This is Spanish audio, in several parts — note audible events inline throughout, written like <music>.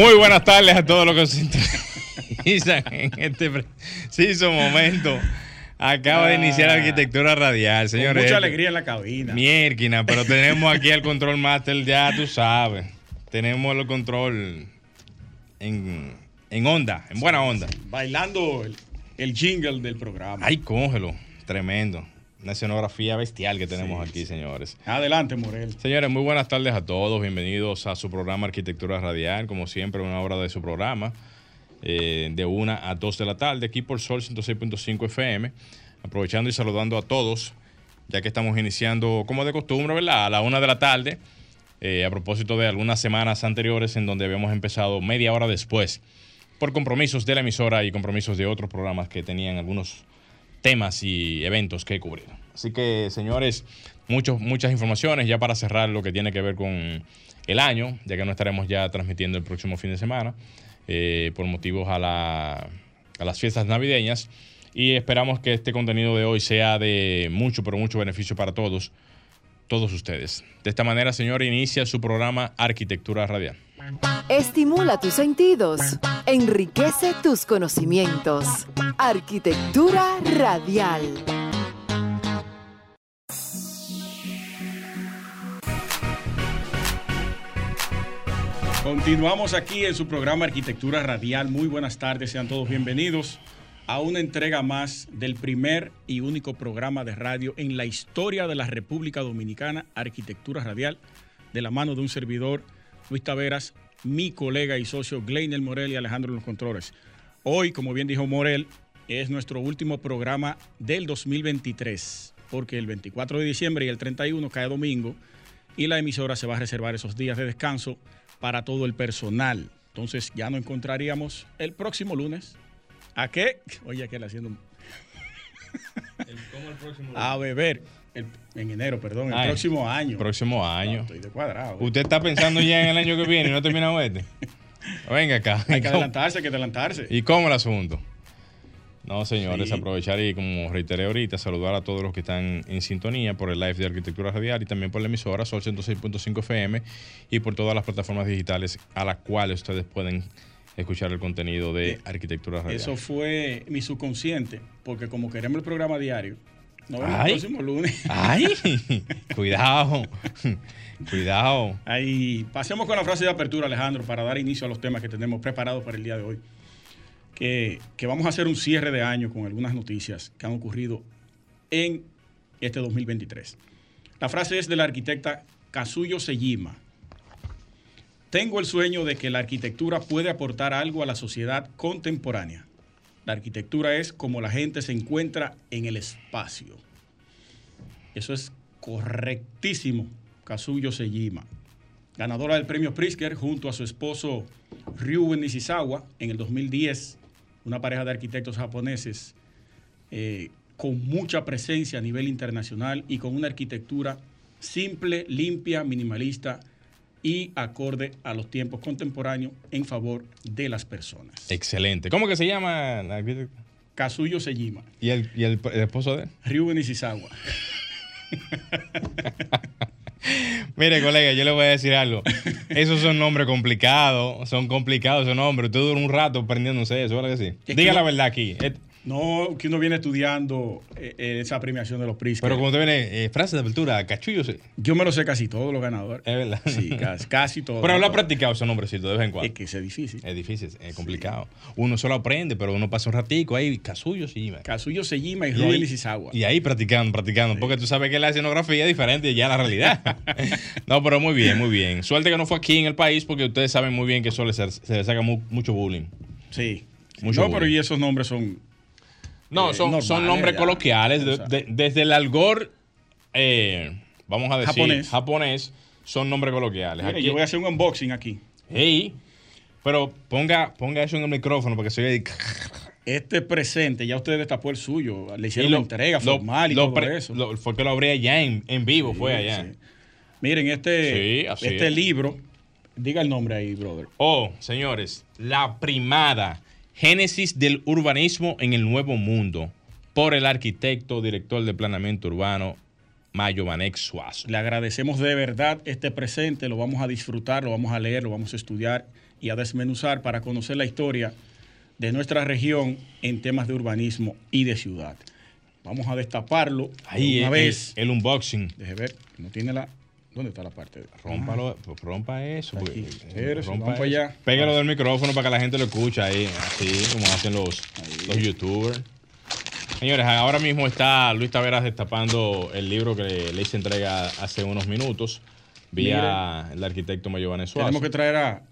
Muy buenas tardes a todos los que se sintonizan en este preciso momento. Acaba de iniciar arquitectura radial, señores. Con mucha alegría en la cabina. Mierquina, pero tenemos aquí el <laughs> control master, ya tú sabes. Tenemos el control en, en onda, en buena onda. Bailando el, el jingle del programa. Ay, cógelo. Tremendo. Una escenografía bestial que tenemos aquí, señores. Adelante, Morel. Señores, muy buenas tardes a todos. Bienvenidos a su programa Arquitectura Radial. Como siempre, una hora de su programa. eh, de 1 a 2 de la tarde, aquí por Sol 106.5 FM. Aprovechando y saludando a todos, ya que estamos iniciando, como de costumbre, ¿verdad? A la 1 de la tarde. eh, a propósito de algunas semanas anteriores en donde habíamos empezado media hora después por compromisos de la emisora y compromisos de otros programas que tenían algunos temas y eventos que cubrir. Así que, señores, muchos, muchas informaciones ya para cerrar lo que tiene que ver con el año, ya que no estaremos ya transmitiendo el próximo fin de semana eh, por motivos a, la- a las fiestas navideñas. Y esperamos que este contenido de hoy sea de mucho, pero mucho beneficio para todos, todos ustedes. De esta manera, señor, inicia su programa Arquitectura Radial. Estimula tus sentidos, enriquece tus conocimientos. Arquitectura radial. Continuamos aquí en su programa Arquitectura Radial. Muy buenas tardes, sean todos bienvenidos a una entrega más del primer y único programa de radio en la historia de la República Dominicana, Arquitectura Radial, de la mano de un servidor, Luis Taveras, mi colega y socio Gleiner Morel y Alejandro en los controles. Hoy, como bien dijo Morel, es nuestro último programa del 2023, porque el 24 de diciembre y el 31 cae domingo y la emisora se va a reservar esos días de descanso para todo el personal. Entonces ya nos encontraríamos el próximo lunes. ¿A qué? Oye, aquel haciendo un- a beber el- en enero, perdón, el próximo año. Próximo año. Estoy de cuadrado. ¿eh? ¿Usted está pensando ya en el año que viene y no ha terminado este? <laughs> Venga acá. Hay que adelantarse, hay que adelantarse. ¿Y cómo el asunto? No, señores, Sí. aprovechar y como reiteré ahorita, saludar a todos los que están en sintonía por el live de Arquitectura Radial y también por la emisora Sol 106.5 FM y por todas las plataformas digitales a las cuales ustedes pueden escuchar el contenido de Eh, Arquitectura Radial. Eso fue mi subconsciente, porque como queremos el programa diario, nos vemos Ay. el próximo lunes. ¡Ay! <laughs> Cuidado. Cuidado. Ahí pasemos con la frase de apertura, Alejandro, para dar inicio a los temas que tenemos preparados para el día de hoy. Que, que vamos a hacer un cierre de año con algunas noticias que han ocurrido en este 2023. La frase es de la arquitecta Kazuyo Sejima. Tengo el sueño de que la arquitectura puede aportar algo a la sociedad contemporánea. La arquitectura es como la gente se encuentra en el espacio. Eso es correctísimo, Kazuyo Sejima. Ganadora del premio Pritzker junto a su esposo Ryuben Nishizawa en el 2010, una pareja de arquitectos japoneses eh, con mucha presencia a nivel internacional y con una arquitectura simple, limpia, minimalista y acorde a los tiempos contemporáneos en favor de las personas. Excelente. ¿Cómo que se llama? Kazuyo Sejima, ¿Y el, y el- el esposo de él? Ryuben Nishizawa. <laughs> Mire, colega, yo le voy a decir algo. Esos son nombres complicados, son complicados esos nombres. Usted dura un rato aprendiéndose eso, ¿verdad que sí? Diga la verdad aquí. No, que uno viene estudiando eh, eh, esa premiación de los Pritzker. Pero como usted viene, eh, frase de apertura, cachullo, sí. Yo me lo sé casi todos los ganadores. Es verdad. Sí, casi, casi todos. Pero lo ha practicado ese nombrecito de vez en cuando. Es que es difícil. Es difícil, es complicado. Uno solo aprende, pero uno pasa un ratico ahí, casuyo, sí. man. Kazuyo Sejima y Y Rubén y ahí practicando, practicando, porque tú sabes que la escenografía es diferente ya a la realidad. <laughs> no, pero muy bien, muy bien. Suerte que no fue aquí en el país, porque ustedes saben muy bien que eso se, se le saca mu- mucho bullying. Sí. Mucho no, pero bullying. y esos nombres son. No, eh, son, normales, son nombres ya. coloquiales. de- de- desde el algor, eh, vamos a decir, Japonés. japonés, son nombres coloquiales. Mire, Aquí- yo voy a hacer un unboxing aquí. Hey, pero ponga, ponga eso en el micrófono porque se oye. Este presente, ya usted destapó el suyo. Le hicieron lo- la entrega lo- formal y lo todo pre- eso. fue que lo abrí allá en, en vivo, fue allá. Sí. Miren, este, Sí, este es. libro, diga el nombre ahí, brother. Oh, señores, la primada Génesis del urbanismo en el nuevo mundo por el arquitecto, director de planeamiento urbano, Mayo Vanex Suazo. Le agradecemos de verdad este presente, lo vamos a disfrutar, lo vamos a leer, lo vamos a estudiar y a desmenuzar para conocer la historia de nuestra región en temas de urbanismo y de ciudad. Vamos a destaparlo Ahí una el, vez. el unboxing. Deje ver, no tiene la. ¿Dónde está la parte? Rómpalo, pues rompa eso. Aquí. Rompa vamos eso. allá. Pégalo del micrófono para que la gente lo escuche ahí, así como hacen los, los youtubers. Señores, ahora mismo está Luis Taveras destapando el libro que le, hice entrega hace unos minutos vía el arquitecto Mayo Vanezuela. Tenemos que traer a-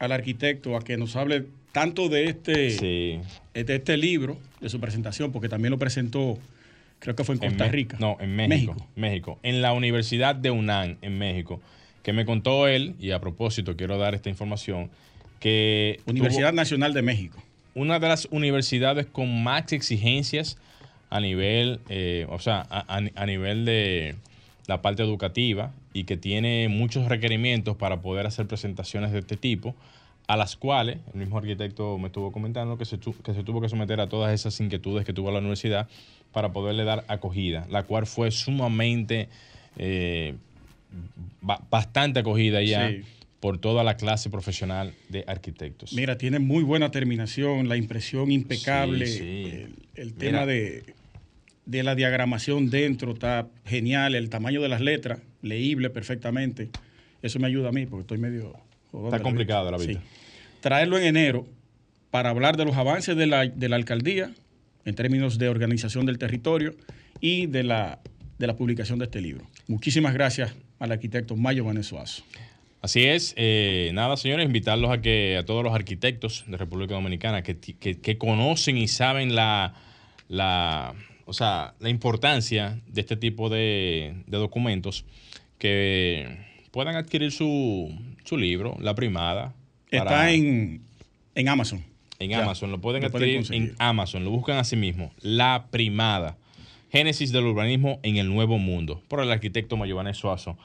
al arquitecto a que nos hable tanto de este, Sí. de este libro, de su presentación, porque también lo presentó, creo que fue en Costa Rica. No, en México, México. En la Universidad de UNAM, en México. Que me contó él, y a propósito quiero dar esta información, que Universidad Nacional de México. una de las universidades con más exigencias a nivel, eh, o sea, a, nivel de la parte educativa y que tiene muchos requerimientos para poder hacer presentaciones de este tipo, a las cuales el mismo arquitecto me estuvo comentando que se, tu- que se tuvo que someter a todas esas inquietudes que tuvo la universidad para poderle dar acogida, la cual fue sumamente, eh, ba- bastante acogida ya Sí. por toda la clase profesional de arquitectos. Mira, tiene muy buena terminación, la impresión impecable, Sí, sí. el, tema de, de la diagramación dentro está genial, el tamaño de las letras, leíble perfectamente. Eso me ayuda a mí porque estoy medio... Está complicado la vista. vida. Traerlo en enero para hablar de los avances de la, de la alcaldía en términos de organización del territorio y de la, de la publicación de este libro. Muchísimas gracias al arquitecto Mayo Vanezuazo. Así es, eh, nada señores, invitarlos a que a todos los arquitectos de República Dominicana que, que- que conocen y saben la, la, o sea, la importancia de este tipo de, de documentos, que puedan adquirir su, su libro, La Primada. Está para- en, en Amazon. En Ya, Amazon, lo pueden lo pueden adquirir en. Amazon, lo buscan así mismo, La Primada, Génesis del Urbanismo en el Nuevo Mundo, por el arquitecto Mayobanes Suazo,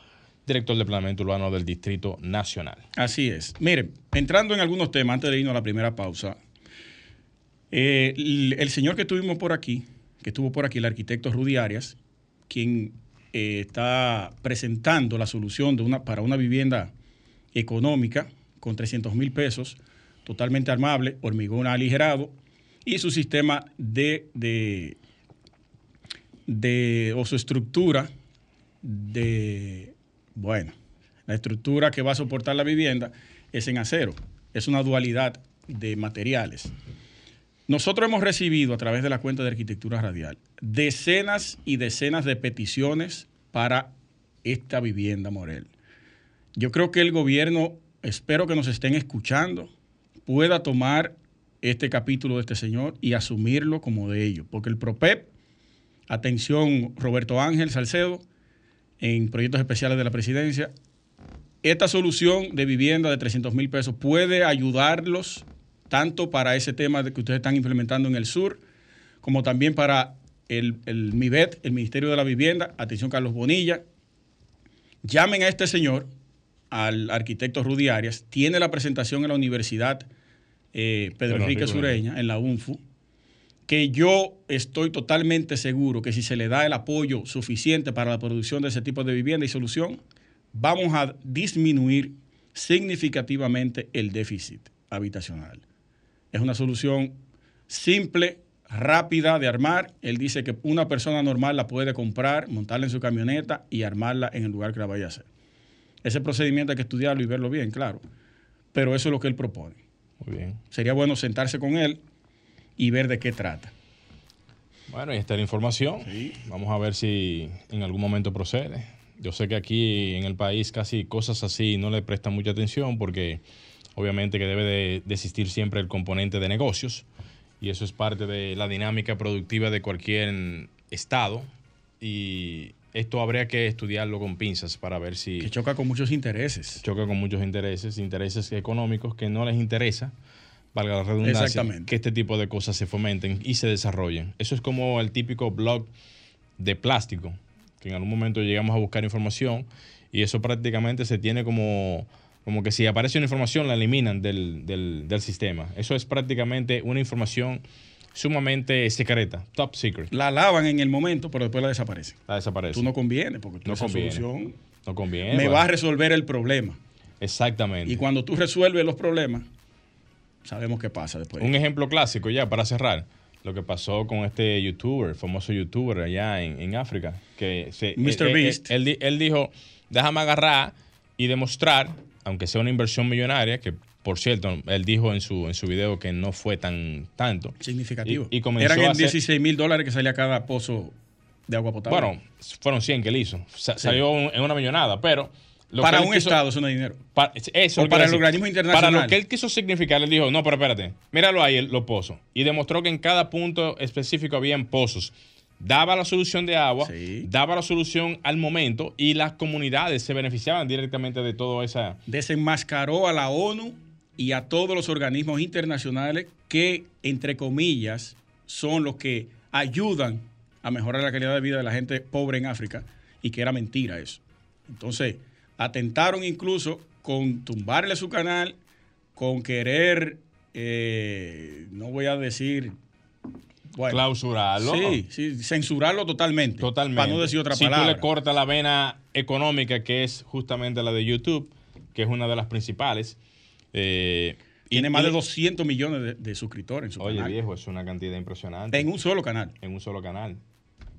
director de Planeamiento Urbano del Distrito Nacional. Así es. Miren, entrando en algunos temas, antes de irnos a la primera pausa, eh, el, el señor que tuvimos por aquí, que estuvo por aquí, el arquitecto Rudy Arias, quien eh, está presentando la solución de una, para una vivienda económica con 300 mil pesos, totalmente armable, hormigón aligerado y su sistema de, de, o su estructura de, bueno, la estructura que va a soportar la vivienda es en acero, es una dualidad de materiales. Nosotros hemos recibido a través de la cuenta de arquitectura radial decenas y decenas de peticiones para esta vivienda, Morel. Yo creo que el gobierno, espero que nos estén escuchando, pueda tomar este capítulo de este señor y asumirlo como de ellos, porque el PROPEP, atención Roberto Ángel Salcedo, en proyectos especiales de la presidencia, esta solución de vivienda de 300 mil pesos puede ayudarlos tanto para ese tema de que ustedes están implementando en el sur, como también para el, el MIBET, el Ministerio de la Vivienda. Atención, Carlos Bonilla. Llamen a este señor, al arquitecto Rudy Arias. Tiene la presentación en la Universidad eh, Pedro Pedro Enrique Enrique Sureña, en la UNFU, que yo estoy totalmente seguro que si se le da el apoyo suficiente para la producción de ese tipo de vivienda y solución, vamos a disminuir significativamente el déficit habitacional. Es una solución simple, rápida de armar. Él dice que una persona normal la puede comprar, montarla en su camioneta y armarla en el lugar que la vaya a hacer. Ese procedimiento hay que estudiarlo y verlo bien, claro. Pero eso es lo que él propone. Muy bien. Sería bueno sentarse con él y ver de qué trata. Bueno, y está la información. Vamos a ver si en algún momento procede. Yo sé que aquí en el país casi cosas así no le prestan mucha atención porque Obviamente que debe de, de existir siempre el componente de negocios y eso es parte de la dinámica productiva de cualquier estado y esto habría que estudiarlo con pinzas para ver si... Que choca con muchos intereses. Choca con muchos intereses, intereses económicos que no les interesa, valga la redundancia, que este tipo de cosas se fomenten y se desarrollen. Eso es como el típico blog de plástico, que en algún momento llegamos a buscar información y eso prácticamente se tiene como, como que si aparece una información la eliminan del, del, del sistema. Eso es prácticamente una información sumamente secreta, top secret. La lavan en el momento, pero después la desaparecen. La desaparece. Tú no conviene, porque tú No esa conviene. solución no conviene. me bueno. va a resolver el problema. Exactamente. Y cuando tú resuelves los problemas, sabemos qué pasa después. Un ejemplo clásico ya para cerrar. Lo que pasó con este youtuber, famoso youtuber allá en, en África. Que se, Mr. él- él- Beast. Él, di- él dijo, déjame agarrar y demostrar, aunque sea una inversión millonaria, que por cierto, él dijo en su, en su video que no fue tan tanto. Significativo. Y, y comenzó Eran a en hacer- 16 mil dólares que salía cada pozo de agua potable. Bueno, fueron 100 que él hizo. Sa- Salió un- en una millonada, pero... lo para que un quiso- estado eso no es dinero. Pa- eso O para el organismo internacional. Para lo que él quiso significar, él dijo, no, pero espérate, míralo ahí, los pozos. Y demostró que en cada punto específico habían pozos. Daba la solución de agua, Sí. daba la solución al momento y las comunidades se beneficiaban directamente de todo esa... Desenmascaró a la ONU y a todos los organismos internacionales que, entre comillas, son los que ayudan a mejorar la calidad de vida de la gente pobre en África y que era mentira eso. Entonces, atentaron incluso con tumbarle su canal, con querer, eh, no voy a decir, bueno, clausurarlo. Sí, sí, censurarlo totalmente. Totalmente. Para no decir otra si palabra. tú le cortas la vena económica, que es justamente la de YouTube, que es una de las principales. Eh, y- Tiene más y- de 200 millones de, de suscriptores en su Oye, canal. viejo, es una cantidad impresionante. En un solo canal. en un solo canal.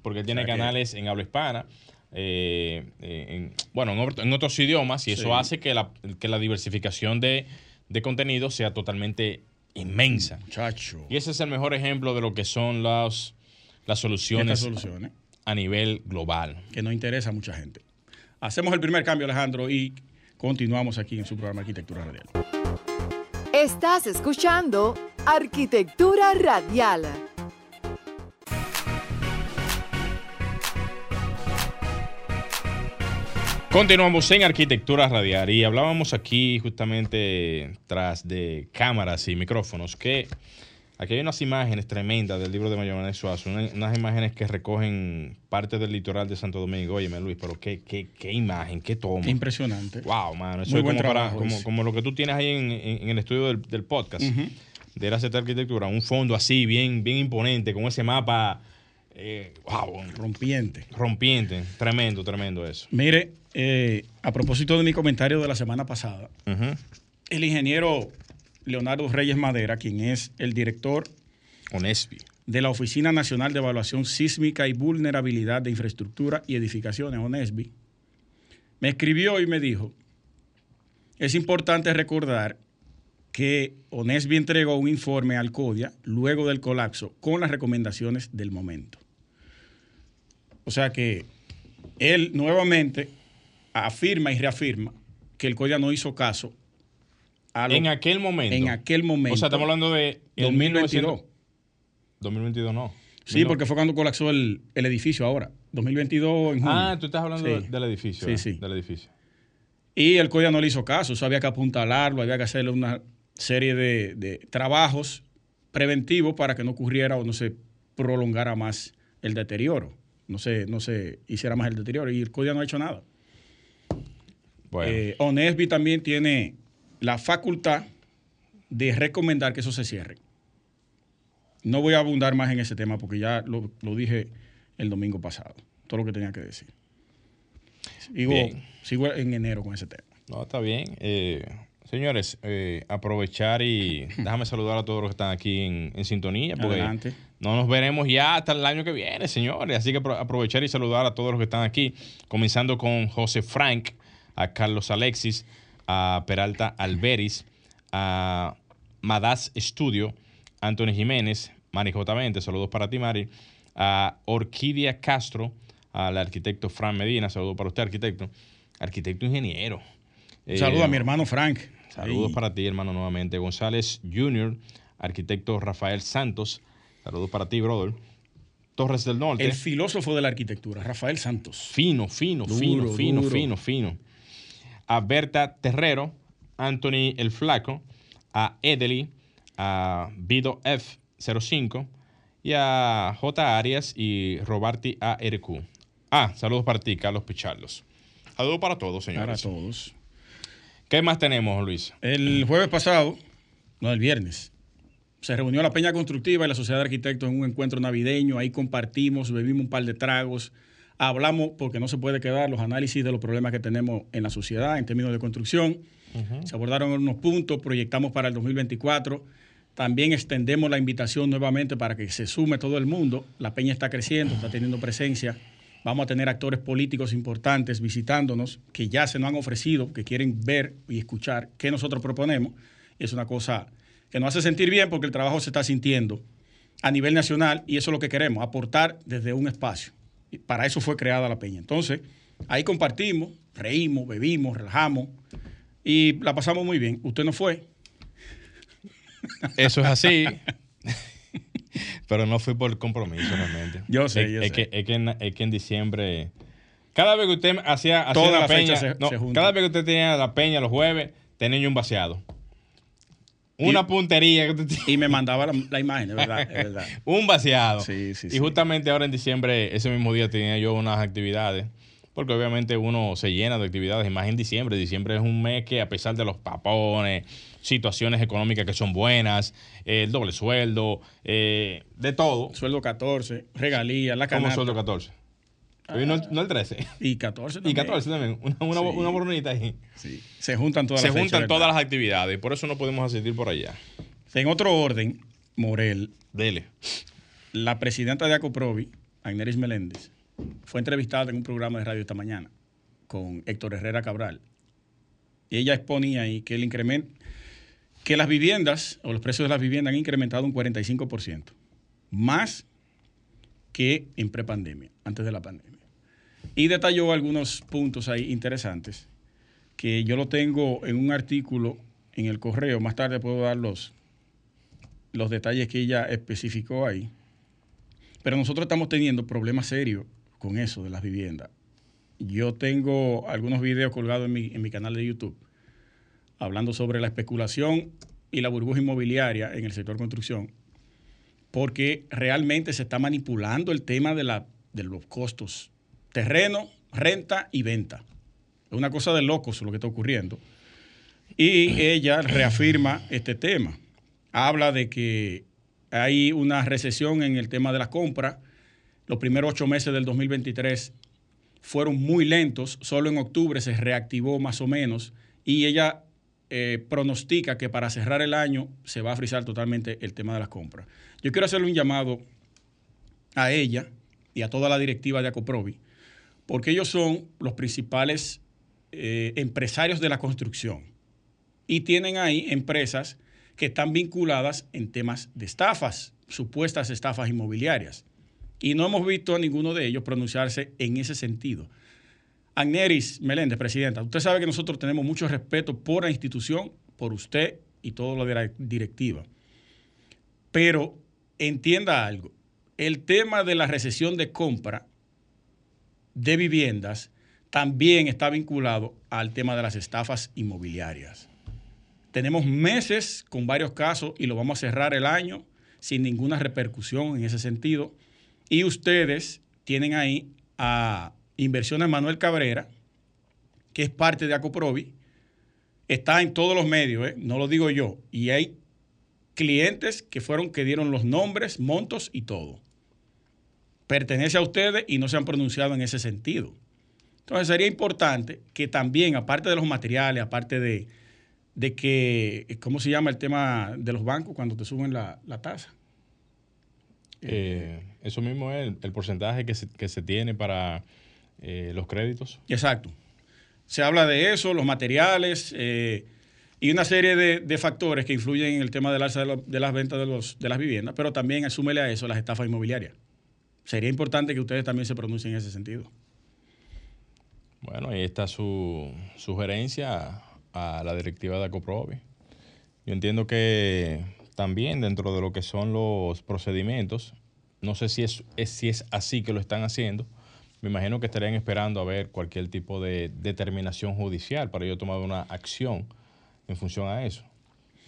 Porque él tiene O sea que- canales en habla hispana, eh, eh, en- bueno, en, otro- en otros idiomas, y eso Sí. hace que la, que la diversificación de, de contenido sea totalmente inmensa. Muchacho. Y ese es el mejor ejemplo de lo que son las, las soluciones soluciones a nivel global. que no interesa a mucha gente. Hacemos el primer cambio, Alejandro, y continuamos aquí en su programa Arquitectura Radial. Estás escuchando Arquitectura Radial. Continuamos en Arquitectura Radial y hablábamos aquí justamente tras de cámaras y micrófonos que aquí hay unas imágenes tremendas del libro de Mayomanes Suazo, una- unas imágenes que recogen parte del litoral de Santo Domingo. Óyeme, Luis, pero qué, qué, qué imagen, qué toma. Impresionante. Wow, mano. Eso Muy es buen como, para- trabajo como, ese. como lo que tú tienes ahí en, en- en el estudio del, del podcast de la CT Arquitectura. Un fondo así, bien, bien imponente, con ese mapa, eh, wow, Rompiente. rompiente. Tremendo, tremendo eso. Mire, eh, a propósito de mi comentario de la semana pasada, el ingeniero Leonardo Reyes Madera, quien es el director Onespi. de la Oficina Nacional de Evaluación Sísmica y Vulnerabilidad de Infraestructura y Edificaciones, ONESBI, me escribió y me dijo, es importante recordar que ONESBI entregó un informe al CODIA luego del colapso con las recomendaciones del momento. O sea que él nuevamente afirma y reafirma que el CODIA no hizo caso a lo- En aquel momento. en aquel momento. O sea, estamos hablando de. el 2022. 1900 2022 no. Sí, porque fue cuando colapsó el, el edificio ahora, 2022 en junio. Ah, tú estás hablando Sí. del edificio. Sí, ¿eh? sí. Del edificio. Y el CODIA no le hizo caso, eso había que apuntalarlo, había que hacerle una serie de, de trabajos preventivos para que no ocurriera o no se prolongara más el deterioro, no se, no se hiciera más el deterioro. Y el CODIA no ha hecho nada. Bueno. Eh, ONESBI también tiene la facultad de recomendar que eso se cierre. No voy a abundar más en ese tema porque ya lo, lo dije el domingo pasado, todo lo que tenía que decir. Sigo, en enero con ese tema. No, está bien. Eh, señores, eh, aprovechar y <laughs> déjame saludar a todos los que están aquí en, en sintonía. Porque Adelante. no nos veremos ya hasta el año que viene, señores. Así que apro- aprovechar y saludar a todos los que están aquí. Comenzando con José Frank, a Carlos Alexis, a Peralta Alberis, a Madas Studio, Anthony Jiménez, Mari J. 20, saludos para ti, Mari. A Orquídea Castro, al arquitecto Fran Medina, saludos para usted, arquitecto. Arquitecto ingeniero. Saludos a mi hermano Frank. Saludos para ti, hermano, nuevamente. González Jr., arquitecto Rafael Santos. Saludos para ti, brother. Torres del Norte. El filósofo de la arquitectura, Rafael Santos. Fino, fino, fino, fino, fino, fino. A Berta Terrero, Anthony el Flaco, a Edeli, a Vido F05 y a J. Arias y Roberti ARQ. Ah, saludos para ti, Carlos Picharlos. Saludos para todos, señores. Para todos. ¿Qué más tenemos, Luis? El jueves pasado, no, el viernes, se reunió la Peña Constructiva y la Sociedad de Arquitectos en un encuentro navideño. Ahí compartimos, bebimos un par de tragos, hablamos, porque no se puede quedar, los análisis de los problemas que tenemos en la sociedad en términos de construcción. Se abordaron unos puntos, proyectamos para el 2024. También extendemos la invitación nuevamente para que se sume todo el mundo. La Peña está creciendo, está teniendo presencia. Vamos a tener actores políticos importantes visitándonos que ya se nos han ofrecido, que quieren ver y escuchar qué nosotros proponemos. Es una cosa que nos hace sentir bien porque el trabajo se está sintiendo a nivel nacional y eso es lo que queremos, aportar desde un espacio. Y para eso fue creada la Peña. Entonces, ahí compartimos, reímos, bebimos, relajamos y la pasamos muy bien. Usted no fue. Eso es así. <laughs> Pero no fui por compromiso realmente. Yo sé, es, yo es sé. Que, es, que en, es que en diciembre. Cada vez que usted hacía, hacía Toda la peña. se- no, se cada vez que usted tenía la peña los jueves, tenía un vaciado. Una Y- puntería. Y me mandaba la, la imagen, es verdad, es verdad. <laughs> Un vaciado. Sí, sí, y sí. justamente ahora en diciembre, ese mismo día tenía yo unas actividades. Porque obviamente uno se llena de actividades, y más en diciembre. Diciembre es un mes que a pesar de los papones, situaciones económicas que son buenas, eh, el doble sueldo, eh, de todo. Sueldo 14, regalías, la ¿Cómo canasta. sueldo 14? Hoy no, el- no el 13. Y 14 Y también. 14 también. Una, una, Sí. una ahí. Sí. Se juntan todas Se las juntan todas las actividades y por eso no podemos asistir por allá. En otro orden, Morel, Dele. la presidenta de Acoprovi, Agneris Meléndez, fue entrevistada en un programa de radio esta mañana con Héctor Herrera Cabral. Y ella exponía ahí que el incremento, que las viviendas o los precios de las viviendas han incrementado un 45%, más que en prepandemia, antes de la pandemia. Y detalló algunos puntos ahí interesantes que yo lo tengo en un artículo en el correo. Más tarde puedo dar los, los detalles que ella especificó ahí. Pero nosotros estamos teniendo problemas serios con eso de las viviendas. Yo tengo algunos videos colgados en mi, en mi canal de YouTube hablando sobre la especulación y la burbuja inmobiliaria en el sector construcción, porque realmente se está manipulando el tema de, la, de los costos. Terreno, renta y venta. Es una cosa de locos lo que está ocurriendo. Y ella reafirma este tema. Habla de que hay una recesión en el tema de la compra. Los primeros ocho meses del 2023 fueron muy lentos. Solo en octubre se reactivó más o menos. Y ella eh, pronostica que para cerrar el año se va a frizar totalmente el tema de las compras. Yo quiero hacerle un llamado a ella y a toda la directiva de Acoprovi, porque ellos son los principales eh, empresarios de la construcción y tienen ahí empresas que están vinculadas en temas de estafas, supuestas estafas inmobiliarias. Y no hemos visto a ninguno de ellos pronunciarse en ese sentido. Agneris Meléndez, presidenta, usted sabe que nosotros tenemos mucho respeto por la institución, por usted y todo lo de la directiva. Pero entienda algo, el tema de la recesión de compra de viviendas también está vinculado al tema de las estafas inmobiliarias. Tenemos meses con varios casos y lo vamos a cerrar el año sin ninguna repercusión en ese sentido. Y ustedes tienen ahí a Inversiones Manuel Cabrera, que es parte de Acoprovi, está en todos los medios, ¿eh? no lo digo yo, y hay clientes que fueron que dieron los nombres, montos y todo. Pertenece a ustedes y no se han pronunciado en ese sentido. Entonces sería importante que también, aparte de los materiales, aparte de, de que, ¿cómo se llama el tema de los bancos cuando te suben la, la tasa? Eh, eso mismo es el, el porcentaje que se, que se tiene para eh, los créditos. Exacto. Se habla de eso, los materiales eh, y una serie de, de, factores que influyen en el tema del alza de, lo, de las ventas de, los, de las viviendas, pero también asúmele a eso las estafas inmobiliarias. Sería importante que ustedes también se pronuncien en ese sentido. Bueno, ahí está su sugerencia a la directiva de Acoprovi. Yo entiendo que también dentro de lo que son los procedimientos, no sé si es, si es así que lo están haciendo, me imagino que estarían esperando a ver cualquier tipo de determinación judicial para yo tomar una acción en función a eso.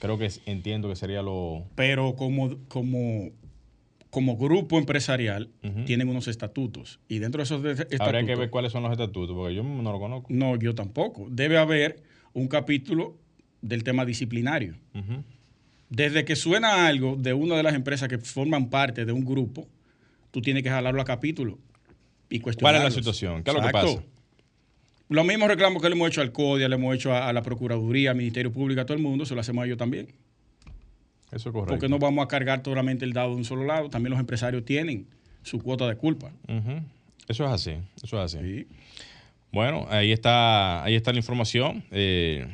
Creo que entiendo que sería lo... Pero como, como, como grupo empresarial tienen unos estatutos y dentro de esos estatutos... Habría que ver cuáles son los estatutos porque yo no lo conozco. No, yo tampoco. Debe haber un capítulo del tema disciplinario. Desde que suena algo de una de las empresas que forman parte de un grupo, tú tienes que jalarlo a capítulo y ¿Cuál es la situación? ¿Qué es lo que pasa? Los mismos reclamos que le hemos hecho al CODIA, le hemos hecho a, la Procuraduría, al Ministerio Público, a todo el mundo, se lo hacemos a ellos también. Eso es correcto. Porque no vamos a cargar totalmente el dado de un solo lado. También los empresarios tienen su cuota de culpa. Eso es así, eso es así. Bueno, ahí está, ahí está la información. Eh,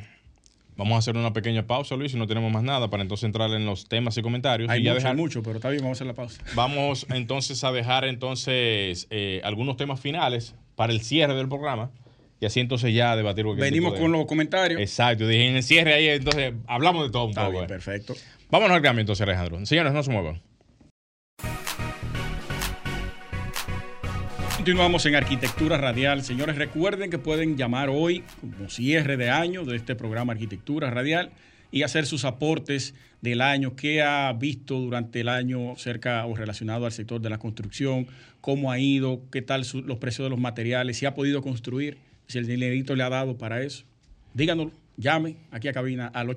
vamos a hacer una pequeña pausa, Luis, si no tenemos más nada, para entonces entrar en los temas y comentarios. Hay y mucho, dejar... mucho, pero está bien, vamos a hacer la pausa. Vamos entonces a dejar entonces eh, algunos temas finales para el cierre del programa. Y así entonces ya debatir. Venimos con los comentarios. Exacto, dije en el cierre ahí, entonces hablamos de todo un Está poco. Bien, perfecto. Vámonos al cambio entonces, Alejandro. Señores, no se muevan. Continuamos en Arquitectura Radial. Señores, recuerden que pueden llamar hoy como cierre de año de este programa Arquitectura Radial y hacer sus aportes del año, qué ha visto durante el año cerca o relacionado al sector de la construcción, cómo ha ido, qué tal los precios de los materiales, si ha podido construir, si el dinerito le ha dado para eso. Díganos, llame aquí a cabina al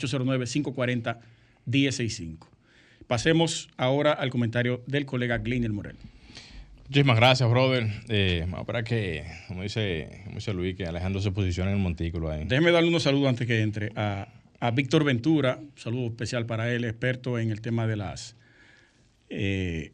809-540-1065. Pasemos ahora al comentario del colega Glenel Morel. Muchísimas gracias, brother. Eh, para que, como dice, como dice Luis, que Alejandro se posicione en el montículo ahí. Déjeme darle unos saludos antes que entre a, Víctor Ventura, un saludo especial para él, experto en el tema de las, eh,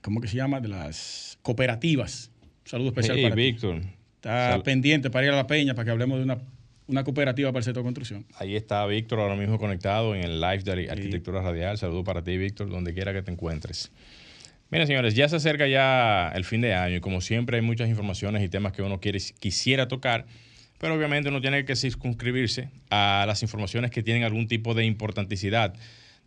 ¿cómo que se llama? De las cooperativas. Un saludo especial para Víctor. Está pendiente para ir a la peña para que hablemos de una, una cooperativa para el sector de construcción. Ahí está Víctor ahora mismo conectado en el live de Arquitectura Radial. Saludo para ti, Víctor, donde quiera que te encuentres. Miren, señores, ya se acerca ya el fin de año y como siempre hay muchas informaciones y temas que uno quiere, quisiera tocar, pero obviamente uno tiene que circunscribirse a las informaciones que tienen algún tipo de importanticidad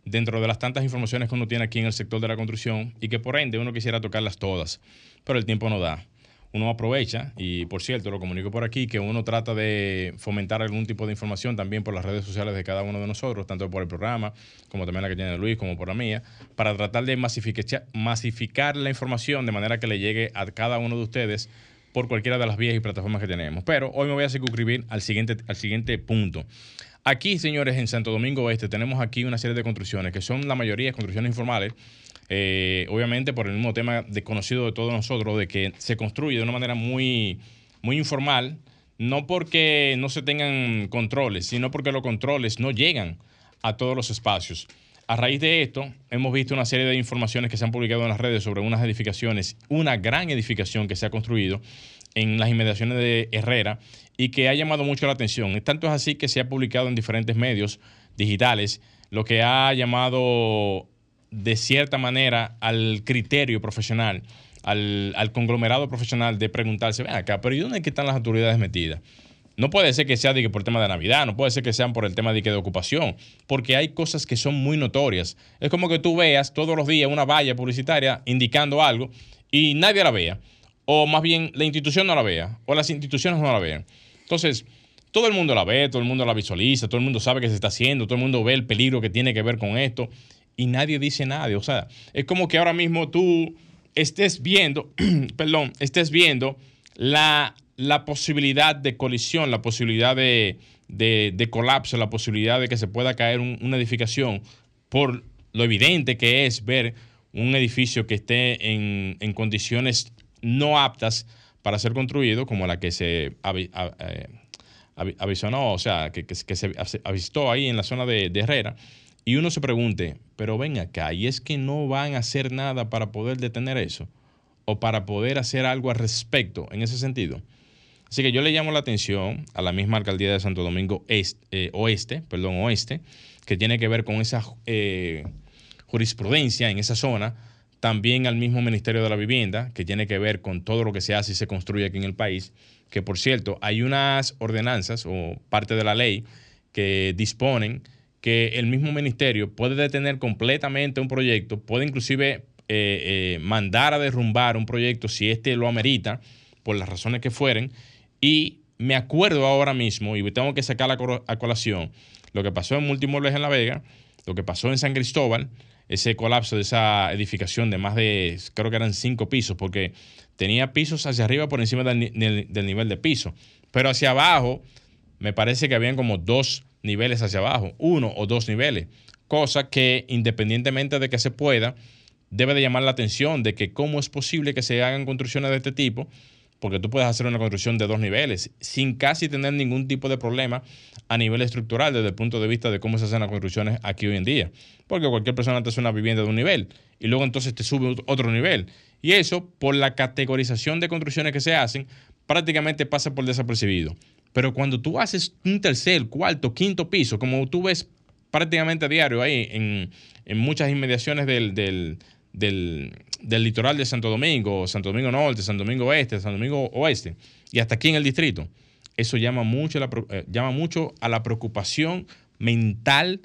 dentro de las tantas informaciones que uno tiene aquí en el sector de la construcción y que por ende uno quisiera tocarlas todas, pero el tiempo no da uno aprovecha, y por cierto, lo comunico por aquí, que uno trata de fomentar algún tipo de información también por las redes sociales de cada uno de nosotros, tanto por el programa, como también la que tiene Luis, como por la mía, para tratar de masificar, la información de manera que le llegue a cada uno de ustedes por cualquiera de las vías y plataformas que tenemos. Pero hoy me voy a circunscribir al siguiente, al siguiente punto. Aquí, señores, en Santo Domingo Oeste tenemos aquí una serie de construcciones que son la mayoría construcciones informales eh, obviamente por el mismo tema desconocido de todos nosotros, de que se construye de una manera muy, muy informal, no porque no se tengan controles, sino porque los controles no llegan a todos los espacios. A raíz de esto, hemos visto una serie de informaciones que se han publicado en las redes sobre unas edificaciones, una gran edificación que se ha construido en las inmediaciones de Herrera y que ha llamado mucho la atención. Tanto es así que se ha publicado en diferentes medios digitales, lo que ha llamado de cierta manera al criterio profesional, al, conglomerado profesional de preguntarse, ven acá, pero ¿y dónde están las autoridades metidas? No puede ser que sea de que por el tema de Navidad, no puede ser que sean por el tema de, de ocupación, porque hay cosas que son muy notorias. Es como que tú veas todos los días una valla publicitaria indicando algo y nadie la vea, o más bien la institución no la vea, o las instituciones no la vean. Entonces, todo el mundo la ve, todo el mundo la visualiza, todo el mundo sabe que se está haciendo, todo el mundo ve el peligro que tiene que ver con esto y nadie dice nada. O sea, es como que ahora mismo tú estés viendo, <clears throat> perdón, estés viendo la, la, posibilidad de colisión, la posibilidad de, colapso, la posibilidad de que se pueda caer una edificación por lo evidente que es ver un edificio que esté en, condiciones no aptas para ser construido, como la que se eh, avisó, o sea, que, se avistó ahí en la zona de Herrera y uno se pregunte, pero ven acá, ¿y es que no van a hacer nada para poder detener eso? ¿O para poder hacer algo al respecto en ese sentido? Así que yo le llamo la atención a la misma alcaldía de Santo Domingo eh, Oeste, perdón, Oeste, que tiene que ver con esa eh, jurisprudencia en esa zona, también al mismo Ministerio de la Vivienda, que tiene que ver con todo lo que se hace y se construye aquí en el país, que por cierto, hay unas ordenanzas o parte de la ley que disponen que el mismo ministerio puede detener completamente un proyecto, puede inclusive eh, eh, mandar a derrumbar un proyecto si éste lo amerita, por las razones que fueren. Y me acuerdo ahora mismo, y tengo que sacar a colación, lo que pasó en Multimuebles en La Vega, lo que pasó en San Cristóbal, ese colapso de esa edificación de más de, creo que eran cinco pisos, porque tenía pisos hacia arriba por encima del, del nivel de piso, pero hacia abajo me parece que habían como dos niveles hacia abajo, uno o dos niveles, cosa que independientemente de que se pueda, debe de llamar la atención de que cómo es posible que se hagan construcciones de este tipo, porque tú puedes hacer una construcción de dos niveles sin casi tener ningún tipo de problema a nivel estructural desde el punto de vista de cómo se hacen las construcciones aquí hoy en día. Porque cualquier persona te hace una vivienda de un nivel y luego entonces te sube otro nivel. Y eso, por la categorización de construcciones que se hacen, prácticamente pasa por desapercibido. Pero cuando tú haces un tercer, cuarto, quinto piso, como tú ves prácticamente a diario ahí en, muchas inmediaciones del, del, litoral de Santo Domingo, Santo Domingo Norte, Santo Domingo Oeste, Santo Domingo Oeste, y hasta aquí en el distrito, eso llama mucho, la, eh, llama mucho a la preocupación mental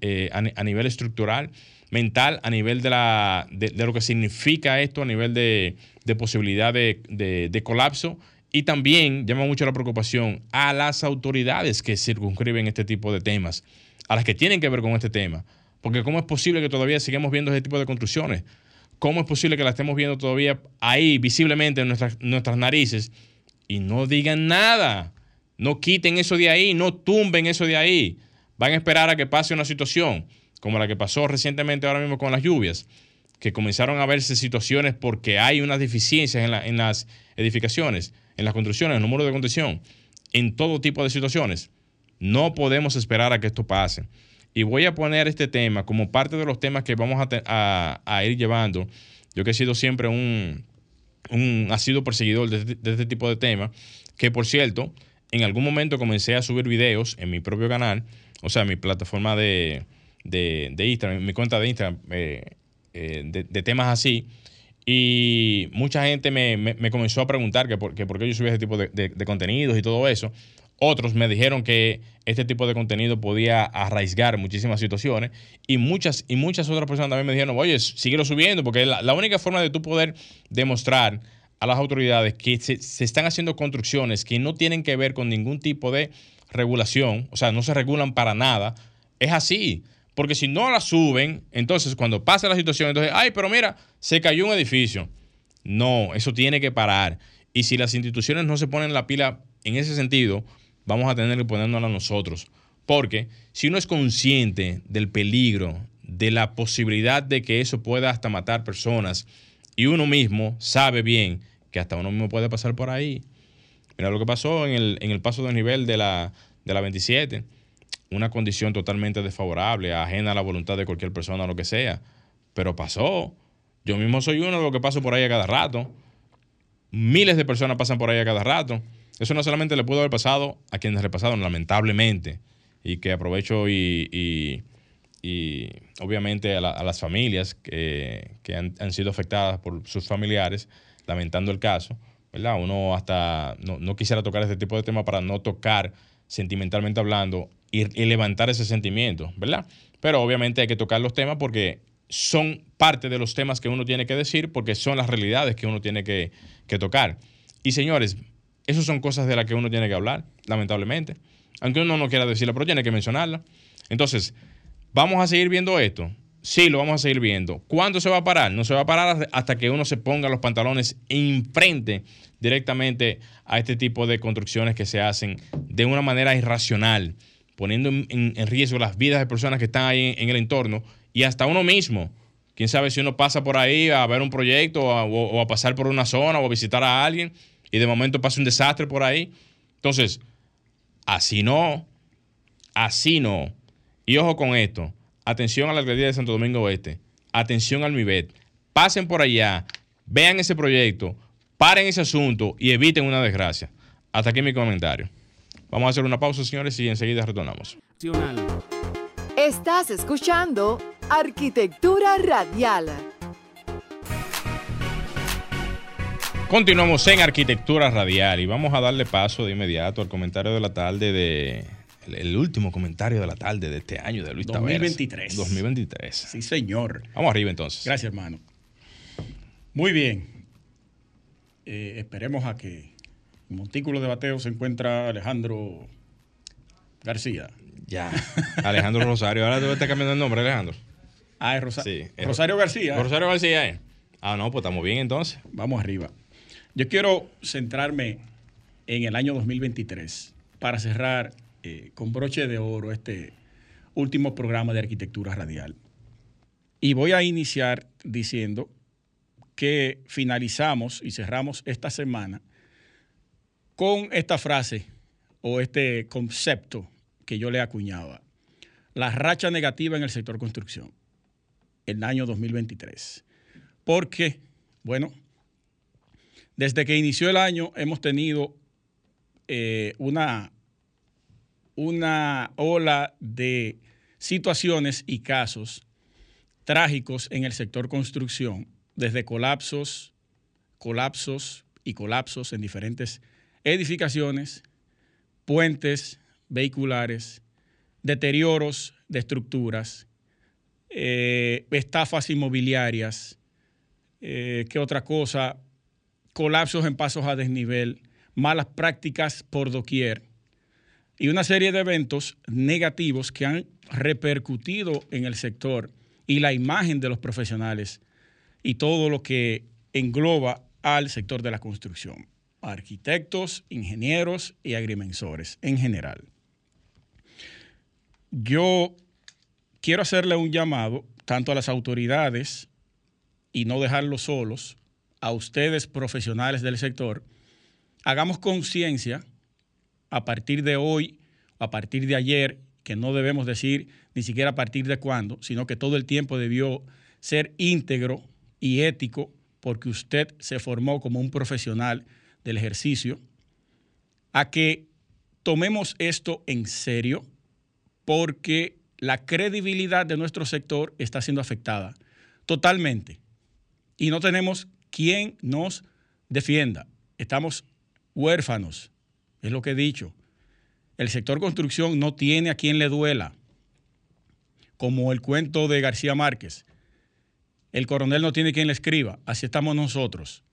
eh, a, nivel estructural, mental a nivel de, la, de, lo que significa esto, a nivel de, posibilidad de colapso y también llama mucho la preocupación a las autoridades que circunscriben este tipo de temas, a las que tienen que ver con este tema. Porque ¿cómo es posible que todavía sigamos viendo ese tipo de construcciones? ¿Cómo es posible que la estemos viendo todavía ahí visiblemente en nuestras, nuestras narices y no digan nada? No quiten eso de ahí, no tumben eso de ahí. Van a esperar a que pase una situación como la que pasó recientemente ahora mismo con las lluvias, que comenzaron a verse situaciones porque hay unas deficiencias en, en las edificaciones en las construcciones, el número de contención, en todo tipo de situaciones. No podemos esperar a que esto pase. Y voy a poner este tema como parte de los temas que vamos a, ir llevando. Yo que he sido siempre un, un ha sido perseguidor de, este tipo de temas, que por cierto, en algún momento comencé a subir videos en mi propio canal, o sea, en mi plataforma de, de, Instagram, en mi cuenta de Instagram, eh, eh, de, temas así, y mucha gente me, comenzó a preguntar que por, qué yo subía ese tipo de, contenidos y todo eso. Otros me dijeron que este tipo de contenido podía arraigar muchísimas situaciones y muchas, y muchas otras personas también me dijeron, oye, síguelo subiendo, porque la, la única forma de tú poder demostrar a las autoridades que se, se, están haciendo construcciones que no tienen que ver con ningún tipo de regulación, o sea, no se regulan para nada, es así. Porque si no la suben, entonces cuando pasa la situación, entonces, ay, pero mira, se cayó un edificio. No, eso tiene que parar. Y si las instituciones no se ponen la pila en ese sentido, vamos a tener que ponernos nosotros. Porque si uno es consciente del peligro, de la posibilidad de que eso pueda hasta matar personas, y uno mismo sabe bien que hasta uno mismo puede pasar por ahí. Mira lo que pasó en el, en el paso de nivel de la, de la 27 una condición totalmente desfavorable, ajena a la voluntad de cualquier persona, lo que sea. Pero pasó. Yo mismo soy uno de los que paso por ahí a cada rato. Miles de personas pasan por ahí a cada rato. Eso no solamente le pudo haber pasado a quienes le pasaron, lamentablemente. Y que aprovecho y, y, obviamente a, las familias que, han, sido afectadas por sus familiares, lamentando el caso. ¿verdad? Uno hasta no, no quisiera tocar este tipo de tema para no tocar sentimentalmente hablando y, levantar ese sentimiento, ¿verdad? Pero obviamente hay que tocar los temas porque son parte de los temas que uno tiene que decir, porque son las realidades que uno tiene que, tocar. Y señores, esas son cosas de las que uno tiene que hablar, lamentablemente. Aunque uno no quiera decirla, pero tiene que mencionarla. Entonces, ¿vamos a seguir viendo esto? Sí, lo vamos a seguir viendo. ¿Cuándo se va a parar? No se va a parar hasta que uno se ponga los pantalones enfrente directamente a este tipo de construcciones que se hacen de una manera irracional poniendo en, riesgo las vidas de personas que están ahí en, el entorno y hasta uno mismo. Quién sabe si uno pasa por ahí a ver un proyecto o, a pasar por una zona o a visitar a alguien y de momento pasa un desastre por ahí. Entonces, así no, así no. Y ojo con esto, atención a la alcaldía de Santo Domingo Oeste, atención al MIBET, pasen por allá, vean ese proyecto, paren ese asunto y eviten una desgracia. Hasta aquí mi comentario. Vamos a hacer una pausa, señores, y enseguida retornamos. Estás escuchando Arquitectura Radial. Continuamos en Arquitectura Radial y vamos a darle paso de inmediato al comentario de la tarde de el último comentario de la tarde de este año de Luis 2023. 2023. Sí, señor. Vamos arriba entonces. Gracias, hermano. Muy bien. Eh, esperemos a que Montículo de Bateo se encuentra Alejandro García. Ya. <laughs> Alejandro Rosario. Ahora tú estás cambiando el nombre, Alejandro. Ah, es Rosa- Sí, es- Rosario García. Rosario García, ¿eh? Ah, no, pues estamos bien entonces. Vamos arriba. Yo quiero centrarme en el año 2023 para cerrar eh, con broche de oro este último programa de arquitectura radial. Y voy a iniciar diciendo que finalizamos y cerramos esta semana con esta frase o este concepto que yo le acuñaba. La racha negativa en el sector construcción, el año 2023. Porque, bueno, desde que inició el año hemos tenido eh, una, una ola de situaciones y casos trágicos en el sector construcción, desde colapsos, colapsos y colapsos en diferentes edificaciones, puentes vehiculares, deterioros de estructuras, eh, estafas inmobiliarias, eh, ¿qué otra cosa? Colapsos en pasos a desnivel, malas prácticas por doquier y una serie de eventos negativos que han repercutido en el sector y la imagen de los profesionales y todo lo que engloba al sector de la construcción, arquitectos, ingenieros y agrimensores en general. Yo quiero hacerle un llamado tanto a las autoridades y no dejarlos solos, a ustedes profesionales del sector, hagamos conciencia a partir de hoy, a partir de ayer, que no debemos decir ni siquiera a partir de cuándo, sino que todo el tiempo debió ser íntegro y ético porque usted se formó como un profesional del ejercicio, a que tomemos esto en serio porque la credibilidad de nuestro sector está siendo afectada totalmente y no tenemos quien nos defienda. Estamos huérfanos, es lo que he dicho. El sector construcción no tiene a quien le duela, como el cuento de García Márquez. El coronel no tiene quien le escriba, así estamos nosotros.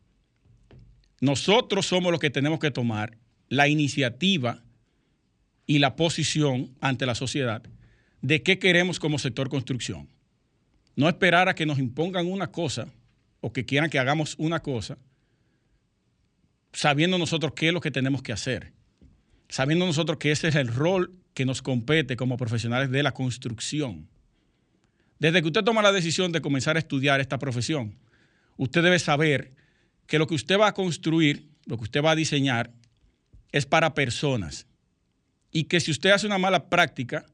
Nosotros somos los que tenemos que tomar la iniciativa y la posición ante la sociedad de qué queremos como sector construcción. No esperar a que nos impongan una cosa o que quieran que hagamos una cosa, sabiendo nosotros qué es lo que tenemos que hacer, sabiendo nosotros que ese es el rol que nos compete como profesionales de la construcción. Desde que usted toma la decisión de comenzar a estudiar esta profesión, usted debe saber que lo que usted va a construir, lo que usted va a diseñar, es para personas. Y que si usted hace una mala práctica,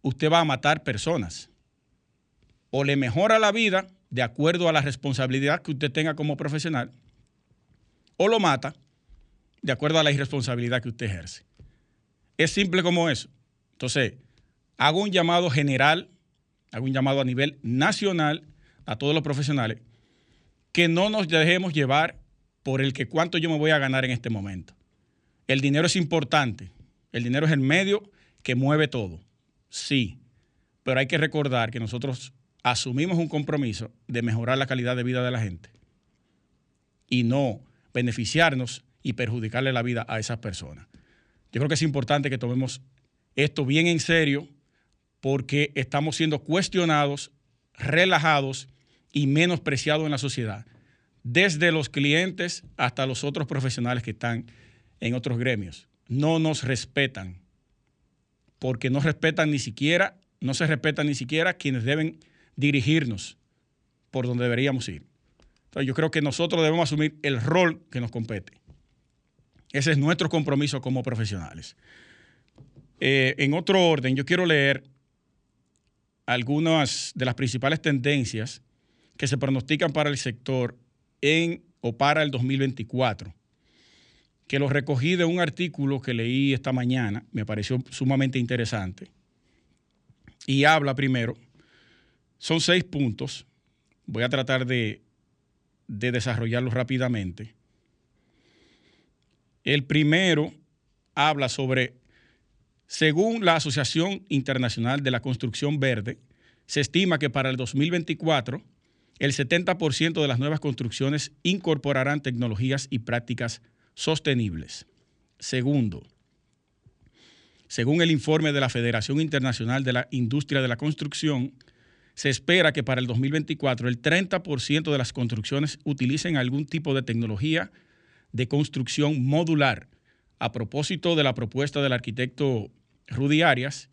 usted va a matar personas. O le mejora la vida de acuerdo a la responsabilidad que usted tenga como profesional, o lo mata de acuerdo a la irresponsabilidad que usted ejerce. Es simple como eso. Entonces, hago un llamado general, hago un llamado a nivel nacional a todos los profesionales, que no nos dejemos llevar por el que cuánto yo me voy a ganar en este momento. El dinero es importante, el dinero es el medio que mueve todo, sí, pero hay que recordar que nosotros asumimos un compromiso de mejorar la calidad de vida de la gente y no beneficiarnos y perjudicarle la vida a esas personas. Yo creo que es importante que tomemos esto bien en serio porque estamos siendo cuestionados, relajados y menospreciados en la sociedad, desde los clientes hasta los otros profesionales que están en otros gremios. No nos respetan, porque no respetan ni siquiera, no se respetan ni siquiera quienes deben dirigirnos por donde deberíamos ir. Entonces yo creo que nosotros debemos asumir el rol que nos compete. Ese es nuestro compromiso como profesionales. Eh, en otro orden, yo quiero leer algunas de las principales tendencias que se pronostican para el sector en o para el 2024, que lo recogí de un artículo que leí esta mañana, me pareció sumamente interesante, y habla primero, son seis puntos, voy a tratar de, de desarrollarlos rápidamente. El primero habla sobre Según la Asociación Internacional de la Construcción Verde, se estima que para el 2024 el 70% de las nuevas construcciones incorporarán tecnologías y prácticas sostenibles. Segundo, según el informe de la Federación Internacional de la Industria de la Construcción, se espera que para el 2024 el 30% de las construcciones utilicen algún tipo de tecnología de construcción modular. A propósito de la propuesta del arquitecto Rudy Arias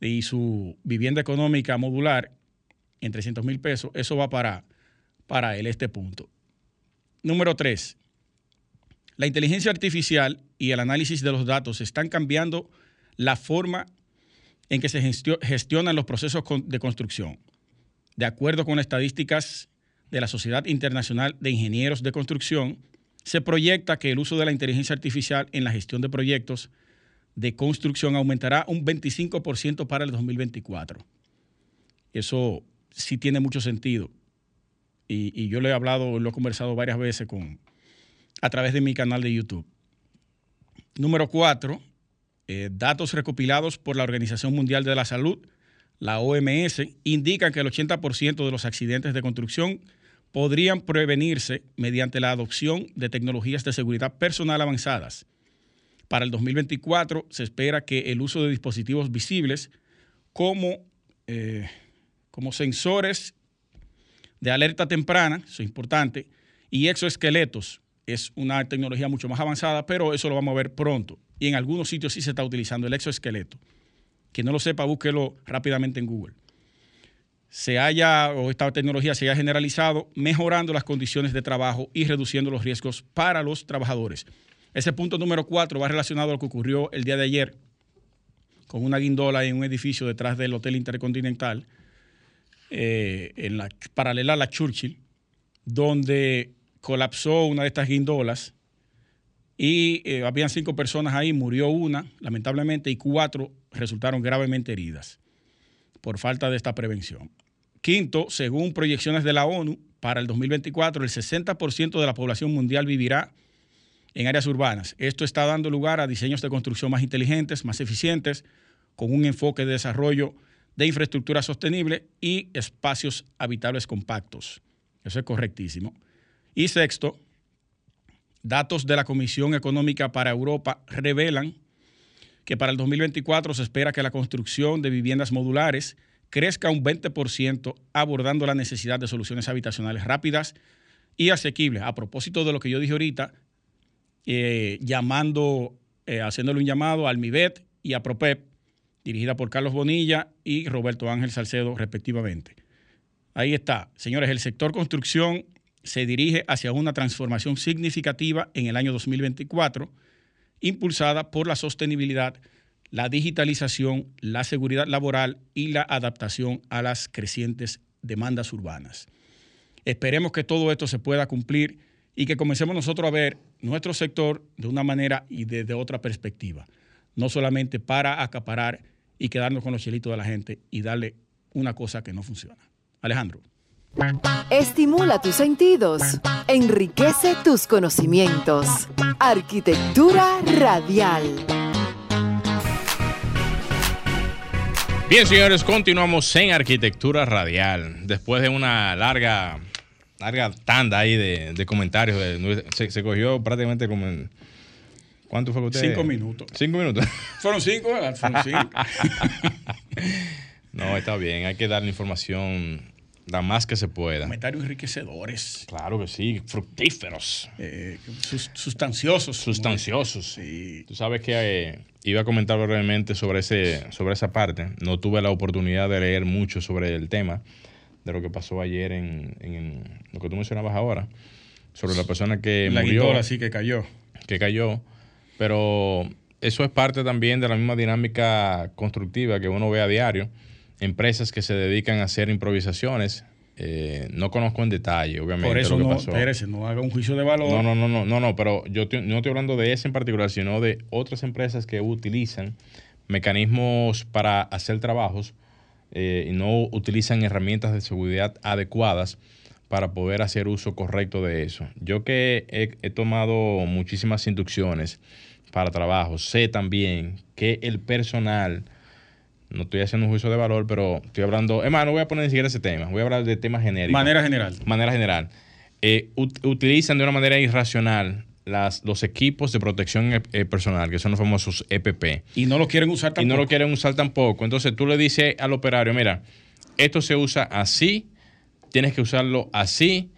y su vivienda económica modular en 300 mil pesos, eso va para, para él, este punto. Número tres, la inteligencia artificial y el análisis de los datos están cambiando la forma en que se gestionan los procesos de construcción. De acuerdo con estadísticas de la Sociedad Internacional de Ingenieros de Construcción, se proyecta que el uso de la inteligencia artificial en la gestión de proyectos de construcción aumentará un 25% para el 2024. Eso sí tiene mucho sentido. Y, yo lo he hablado, lo he conversado varias veces con, a través de mi canal de YouTube. Número cuatro, eh, datos recopilados por la Organización Mundial de la Salud, la OMS, indican que el 80% de los accidentes de construcción podrían prevenirse mediante la adopción de tecnologías de seguridad personal avanzadas. Para el 2024 se espera que el uso de dispositivos visibles como, eh, como sensores de alerta temprana, eso es importante, y exoesqueletos, es una tecnología mucho más avanzada, pero eso lo vamos a ver pronto. Y en algunos sitios sí se está utilizando el exoesqueleto. Quien no lo sepa, búsquelo rápidamente en Google. Se haya, o esta tecnología se haya generalizado, mejorando las condiciones de trabajo y reduciendo los riesgos para los trabajadores. Ese punto número cuatro va relacionado a lo que ocurrió el día de ayer con una guindola en un edificio detrás del Hotel Intercontinental, eh, en la, paralela a la Churchill, donde colapsó una de estas guindolas y eh, habían cinco personas ahí, murió una, lamentablemente, y cuatro resultaron gravemente heridas por falta de esta prevención. Quinto, según proyecciones de la ONU, para el 2024 el 60% de la población mundial vivirá en áreas urbanas. Esto está dando lugar a diseños de construcción más inteligentes, más eficientes, con un enfoque de desarrollo de infraestructura sostenible y espacios habitables compactos. Eso es correctísimo. Y sexto, datos de la Comisión Económica para Europa revelan que para el 2024 se espera que la construcción de viviendas modulares crezca un 20%, abordando la necesidad de soluciones habitacionales rápidas y asequibles. A propósito de lo que yo dije ahorita, eh, llamando, eh, haciéndole un llamado al MIBET y a PROPEP, dirigida por Carlos Bonilla y Roberto Ángel Salcedo, respectivamente. Ahí está. Señores, el sector construcción se dirige hacia una transformación significativa en el año 2024, impulsada por la sostenibilidad, la digitalización, la seguridad laboral y la adaptación a las crecientes demandas urbanas. Esperemos que todo esto se pueda cumplir y que comencemos nosotros a ver nuestro sector de una manera y desde otra perspectiva, no solamente para acaparar y quedarnos con los chelitos de la gente y darle una cosa que no funciona. Alejandro. Estimula tus sentidos, enriquece tus conocimientos. Arquitectura radial. Bien, señores, continuamos en Arquitectura Radial. Después de una larga larga tanda ahí de, comentarios. se, cogió prácticamente como en. ¿Cuánto fue que usted? Cinco minutos. Cinco minutos. Fueron cinco, fueron cinco. <laughs> no, está bien. Hay que dar la información la más que se pueda. Comentarios enriquecedores. Claro que sí, fructíferos. Eh, sustanciosos. Sustanciosos. Sí. Tú sabes que eh, iba a comentar brevemente sobre, ese, sobre esa parte. No tuve la oportunidad de leer mucho sobre el tema de lo que pasó ayer en, lo que tú mencionabas ahora, sobre la persona que la murió. sí que cayó. Que cayó. Pero eso es parte también de la misma dinámica constructiva que uno ve a diario. Empresas que se dedican a hacer improvisaciones. Eh, no conozco en detalle, obviamente, Por eso lo que no, pasó. no haga un juicio de valor. No, no, no, no, no, no pero yo no estoy hablando de esa en particular, sino de otras empresas que utilizan mecanismos para hacer trabajos eh, y no utilizan herramientas de seguridad adecuadas para poder hacer uso correcto de eso. Yo que he, tomado muchísimas inducciones para trabajo. Sé también que el personal, no estoy haciendo un juicio de valor, pero estoy hablando, es más, no voy a poner ni siquiera ese tema, voy a hablar de temas genéricos. Manera general. Manera general. Eh, utilizan de una manera irracional las, los equipos de protección eh, personal, que son los famosos EPP. Y no lo quieren usar tampoco. Y no lo quieren usar tampoco. Entonces tú le dices al operario, mira, esto se usa así, tienes que usarlo así,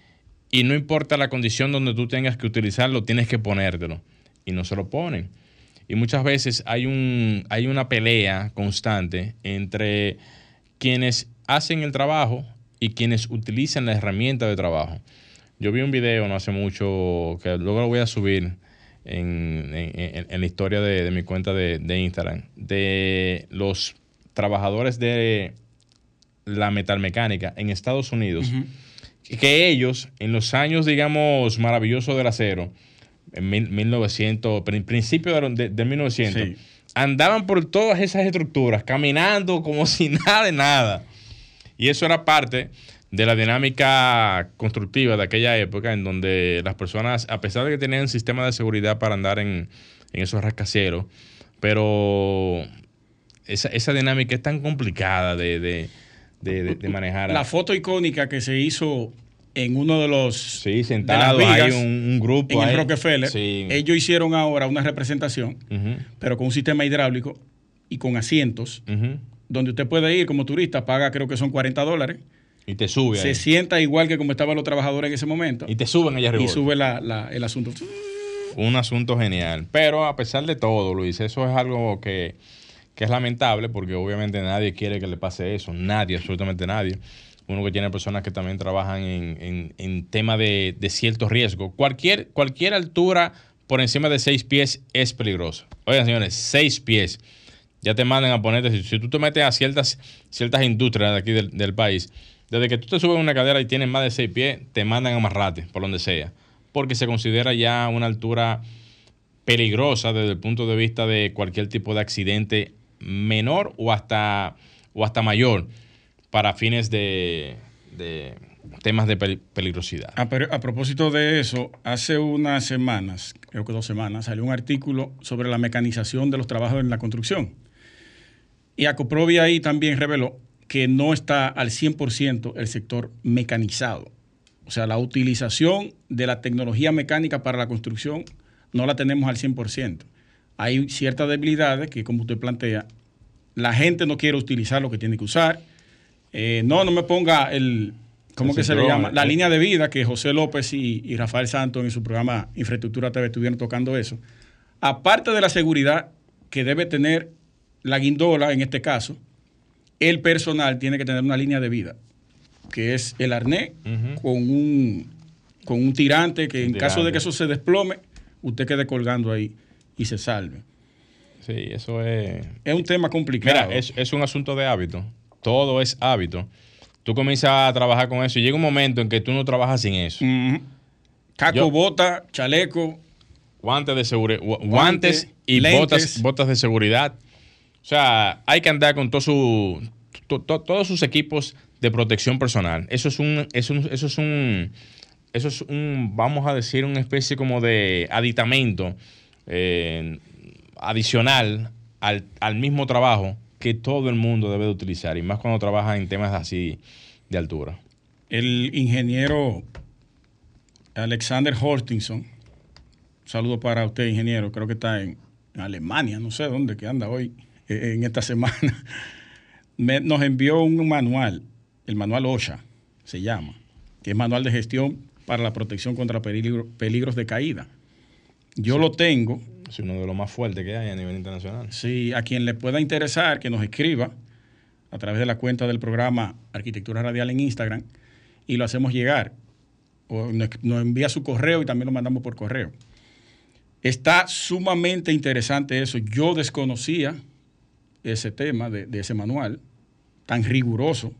y no importa la condición donde tú tengas que utilizarlo, tienes que ponértelo. Y no se lo ponen. Y muchas veces hay, un, hay una pelea constante entre quienes hacen el trabajo y quienes utilizan la herramienta de trabajo. Yo vi un video no hace mucho, que luego lo voy a subir en, la historia de, mi cuenta de, Instagram, de los trabajadores de la metalmecánica en Estados Unidos, que ellos, en los años, digamos, maravillosos del acero, en 1900, principio de, de 1900, andaban por todas esas estructuras, caminando como <laughs> si nada de nada. Y eso era parte de la dinámica constructiva de aquella época en donde las personas, a pesar de que tenían sistema de seguridad para andar en, esos rascacielos, pero esa, dinámica es tan complicada de, manejar. La foto icónica que se hizo en uno de los sí, sentado, hay un, grupo en el Rockefeller. Ellos hicieron ahora una representación, pero con un sistema hidráulico y con asientos, donde usted puede ir como turista, paga creo que son 40 dólares y te sube. Se sienta igual que como estaban los trabajadores en ese momento. Y te suben allá arriba. Y sube el asunto. Un asunto genial. Pero a pesar de todo, Luis, eso es algo que, es lamentable porque obviamente nadie quiere que le pase eso. Nadie, absolutamente nadie. Uno que tiene personas que también trabajan en, en, tema de, de, cierto riesgo. Cualquier, cualquier altura por encima de seis pies es peligroso. Oigan, señores, seis pies. Ya te mandan a ponerte, si, tú te metes a ciertas, ciertas industrias de aquí del, del país, desde que tú te subes a una cadera y tienes más de seis pies, te mandan a amarrate, por donde sea. Porque se considera ya una altura peligrosa desde el punto de vista de cualquier tipo de accidente menor o hasta, o hasta mayor para fines de, temas de peligrosidad. A, a, propósito de eso, hace unas semanas, creo que dos semanas, salió un artículo sobre la mecanización de los trabajos en la construcción. Y Acoprovi ahí también reveló que no está al 100% el sector mecanizado. O sea, la utilización de la tecnología mecánica para la construcción no la tenemos al 100%. Hay ciertas debilidades que, como usted plantea, la gente no quiere utilizar lo que tiene que usar. Eh, no, no me ponga el, ¿cómo que se le llama? La línea de vida que José López y, y Rafael Santos en su programa Infraestructura TV estuvieron tocando eso. Aparte de la seguridad que debe tener la guindola en este caso, el personal tiene que tener una línea de vida, que es el arnés con, un, con un tirante que en caso de que eso se desplome, usted quede colgando ahí y se salve. Sí, eso es... Es un tema complicado. Mira, es, un asunto de hábito. Todo es hábito. Tú comienzas a trabajar con eso y llega un momento en que tú no trabajas sin eso. Caco, bota, chaleco. Guantes de seguridad. Guantes y botas, botas de seguridad o sea, hay que andar con todo su, todos sus equipos de protección personal. Eso es un, eso, eso es un, eso es un, vamos a decir, una especie como de aditamento eh, adicional al, al, mismo trabajo que todo el mundo debe de utilizar, y más cuando trabaja en temas así de altura. El ingeniero Alexander Horstinson, saludo para usted, ingeniero, creo que está en Alemania, no sé dónde que anda hoy en esta semana, <laughs> nos envió un manual, el manual OSHA se llama, que es Manual de Gestión para la Protección contra Peligros de Caída. Yo lo tengo. Es uno de los más fuertes que hay a nivel internacional. Sí, a quien le pueda interesar, que nos escriba a través de la cuenta del programa Arquitectura Radial en Instagram y lo hacemos llegar. O nos envía su correo y también lo mandamos por correo. Está sumamente interesante eso. Yo desconocía ese tema de, ese manual tan riguroso.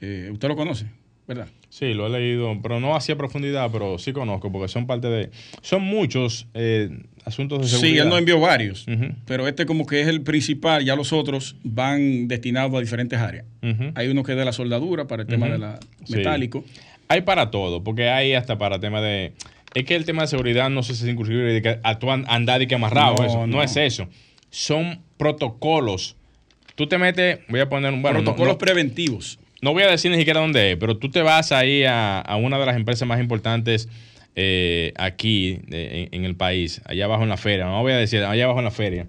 Eh, ¿Usted lo conoce, verdad? Sí, lo he leído, pero no así a profundidad, pero sí conozco, porque son parte de... Son muchos eh, asuntos de seguridad. Sí, él no envió varios, pero este como que es el principal, ya los otros van destinados a diferentes áreas. Hay uno que es de la soldadura para el tema de la metálico. Hay para todo, porque hay hasta para tema de es que el tema de seguridad no se incursive de que actúan andar y que amarrado. No, eso. No. no. es eso. Son protocolos. Tú te metes, voy a poner un bueno, no- Protocolos no- preventivos. No voy a decir ni siquiera dónde es, pero tú te vas ahí a, a una de las empresas más importantes eh, aquí eh, en, en el país, allá abajo en la feria, no voy a decir, allá abajo en la feria,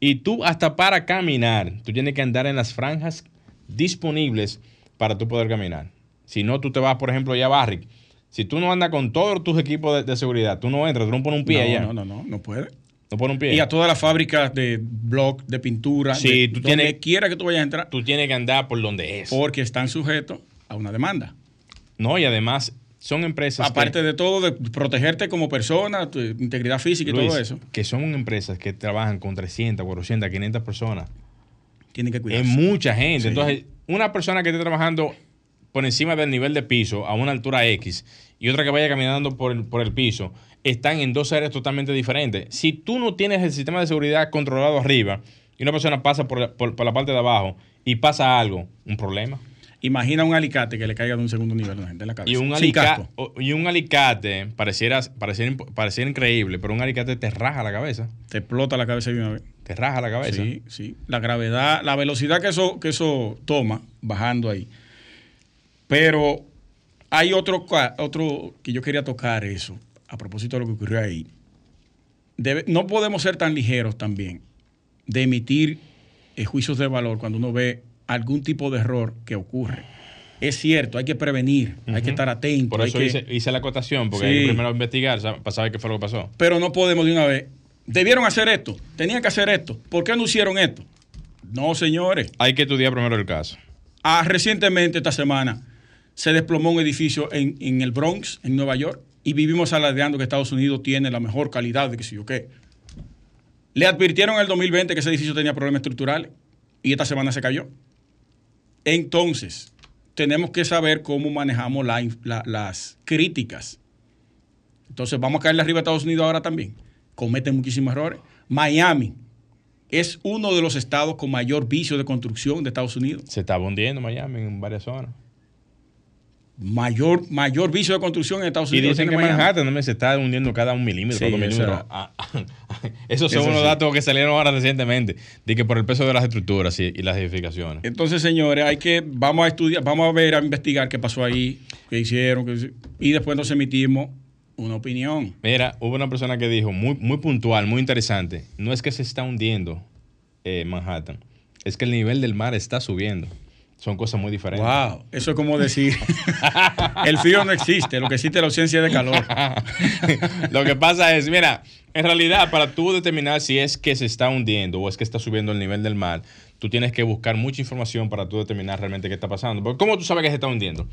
y tú hasta para caminar, tú tienes que andar en las franjas disponibles para tú poder caminar. Si no, tú te vas, por ejemplo, allá a Barrick. Si tú no andas con todos tus equipos de, de seguridad, tú no entras, tú no pones un pie no, allá. no, no, no, no puede. No pones un pie. Y a todas las fábricas de blog, de pintura, Sí, de tú donde tienes- quiera que tú vayas a entrar, Tú tienes que andar por donde es. porque están sujetos a una demanda. No, y además son empresas que- Aparte de todo, de protegerte como persona, tu integridad física y Luis, todo eso, Que son empresas que trabajan con 300, 400, 500 personas. tienen que Es cuidarse. mucha gente. Sí. Entonces, una persona que esté trabajando por encima del nivel de piso a una altura X y otra que vaya caminando por el, por el piso, están en dos áreas totalmente diferentes. Si tú no tienes el sistema de seguridad controlado arriba y una persona pasa por la, por- por la parte de abajo y pasa algo, un problema. Imagina un alicate que le caiga de un segundo nivel a la gente en la cabeza. Y un, alica- y un alicate pareciera, pareciera, pareciera increíble, pero un alicate te raja la cabeza. Te explota la cabeza de una vez. Te raja la cabeza. Sí, sí. La gravedad, la velocidad que eso, que eso toma bajando ahí. Pero hay otro, otro que yo quería tocar eso, a propósito de lo que ocurrió ahí. Debe- no podemos ser tan ligeros también de emitir eh, juicios de valor cuando uno ve algún tipo de error que ocurre. Es cierto, hay que prevenir, hay que estar atento. Por hay eso que- hice, hice la acotación, porque Sí. hay que primero investigar para saber qué fue lo que pasó. pero no podemos de una vez. Debieron hacer esto, tenían que hacer esto. ¿Por qué no hicieron esto? No, señores. Hay que estudiar primero el caso. Ah, recientemente, esta semana, se desplomó un edificio en, en el Bronx, en Nueva York, y vivimos alardeando que Estados Unidos tiene la mejor calidad de que si yo qué. Le advirtieron en el 2020 que ese edificio tenía problemas estructurales y esta semana se cayó. Entonces, tenemos que saber cómo manejamos las críticas. Entonces, vamos a caerle arriba a Estados Unidos ahora también. Cometen muchísimos errores. Miami es uno de los estados con mayor vicio de construcción de Estados Unidos. Se estaba hundiendo Miami en varias zonas. Mayor, mayor vicio de construcción en Estados Y Unidos. dicen que Miami. Manhattan también se está hundiendo cada un milímetro, Sí, eso- Ah, <laughs> Esos son unos sí. datos que salieron ahora recientemente, de que por el peso de las estructuras y, y las edificaciones. Entonces, señores, hay que, vamos a estudiar, vamos a ver, a investigar qué pasó ahí, qué hicieron, qué- y después nos emitimos una opinión. Mira, hubo una persona que dijo, muy, muy puntual, muy interesante, no es que se está hundiendo eh, Manhattan, es que el nivel del mar está subiendo. Son cosas muy diferentes. Wow, eso es como decir, <laughs> el frío no existe, lo que existe es la ausencia de calor. <laughs> Lo que pasa es, mira, en realidad para tú determinar si es que se está hundiendo o es que está subiendo el nivel del mar, tú tienes que buscar mucha información para tú determinar realmente qué está pasando. Porque ¿cómo tú sabes que se está hundiendo?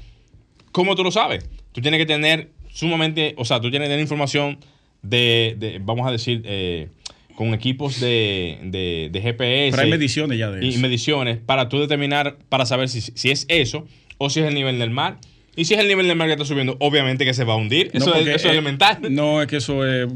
¿Cómo tú lo sabes? Tú tienes que tener sumamente, o sea, tú tienes que tener información de, de, vamos a decir, eh, con equipos de, de, de GPS. Pero hay mediciones ya de y eso. mediciones para tú determinar, para saber si, si es eso o si es el nivel del mar. Y si es el nivel del mar que está subiendo, obviamente que se va a hundir. No, Eso, es, porque, eso es eh, elemental. No, es que eso es,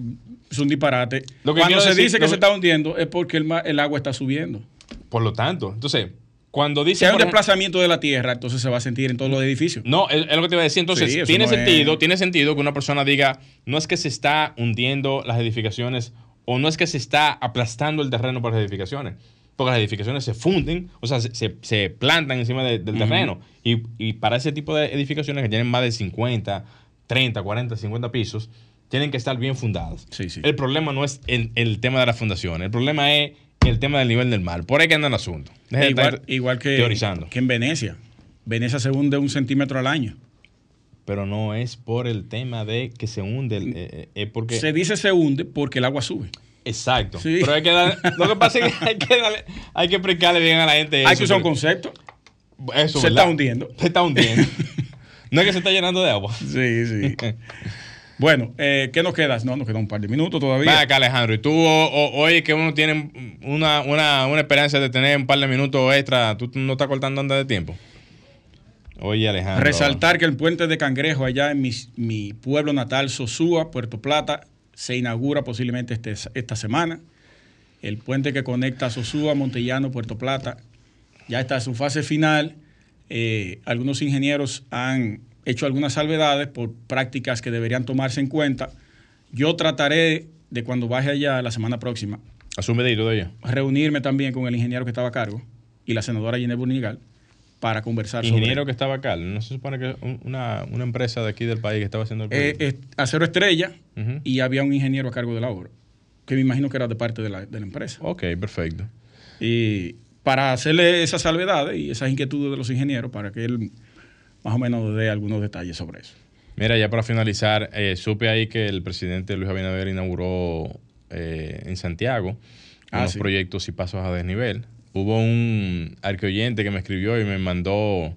es un disparate. Lo que Cuando se decir- dice que lo se está hundiendo es porque el, el agua está subiendo. Por lo tanto, entonces, cuando Si dice. hay un ejemplo- desplazamiento de la tierra, entonces se va a sentir en todos los edificios. no, es, es lo que te iba a decir. Entonces, Sí, tiene no sentido, es- tiene sentido que una persona diga, no es que se está hundiendo las edificaciones o no es que se está aplastando el terreno por las edificaciones. Porque las edificaciones se funden, o sea, se, se- plantan encima de- del terreno. Y, y para ese tipo de edificaciones que tienen más de 50, 30, 40, 50 pisos, tienen que estar bien fundadas. Sí, sí. El problema no es el, el tema de la fundación, el problema es el tema del nivel del mar. Por ahí que anda el asunto. Igual, igual que, teorizando. que en Venecia. Venecia se hunde un centímetro al año. Pero no es por el tema de que se hunde, el- eh, eh, es porque... Se dice se hunde porque el agua sube. Exacto. Sí. Pero hay que dar, lo que pasa es que hay que, darle- hay que explicarle bien a la gente Hay eso, que usar un concepto. eso, se ¿verdad? está hundiendo. Se está hundiendo. <laughs> no es que se está llenando de agua. Sí, sí. bueno, eh, ¿qué nos queda? No, nos queda un par de minutos todavía. Ven acá, Alejandro, y tú o- o- oye que uno tiene una, una, una esperanza de tener un par de minutos extra, ¿tú no estás cortando antes de tiempo? Oye, Alejandro. Resaltar que el puente de Cangrejo allá en mi, mi pueblo natal, Sosúa, Puerto Plata, se inaugura posiblemente este- esta semana. El puente que conecta Sosúa, Montellano, Puerto Plata, ya está en su fase final. Eh, algunos ingenieros han hecho algunas salvedades por prácticas que deberían tomarse en cuenta Yo trataré de cuando baje allá la semana próxima. Asume de ella. Reunirme también con el ingeniero que estaba a cargo y la senadora Ginés Bunigal para conversar ingeniero que estaba acá, no se supone que una, una, empresa de aquí del país que estaba haciendo el eh, proyecto. Acero Estrella y había un ingeniero a cargo de la obra, que me imagino que era de parte de la, de la empresa. Ok, perfecto. Y para hacerle esas salvedades y esas inquietudes de los ingenieros para que él más o menos dé algunos detalles sobre eso. Mira, ya para finalizar, eh, supe ahí que el presidente Luis Abinader inauguró eh, en Santiago ah, unos proyectos y pasos a desnivel hubo un arqueoyente que me escribió y me mandó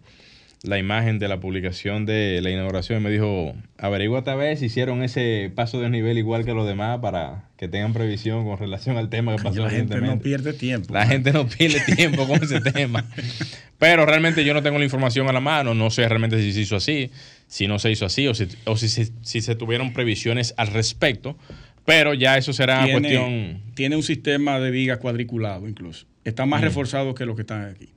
la imagen de la publicación de la inauguración y me dijo, averigua esta vez si hicieron ese paso de nivel igual que los demás para que tengan previsión con relación al tema que pasó La gente no pierde tiempo. La gente no pierde tiempo con ese <laughs> tema. Pero realmente yo no tengo la información a la mano, no sé realmente si se hizo así, si no se hizo así o si, o si, si se tuvieron previsiones al respecto. Pero ya eso será cuestión... Tiene un sistema de viga cuadriculado incluso está más reforzado que los que están aquí.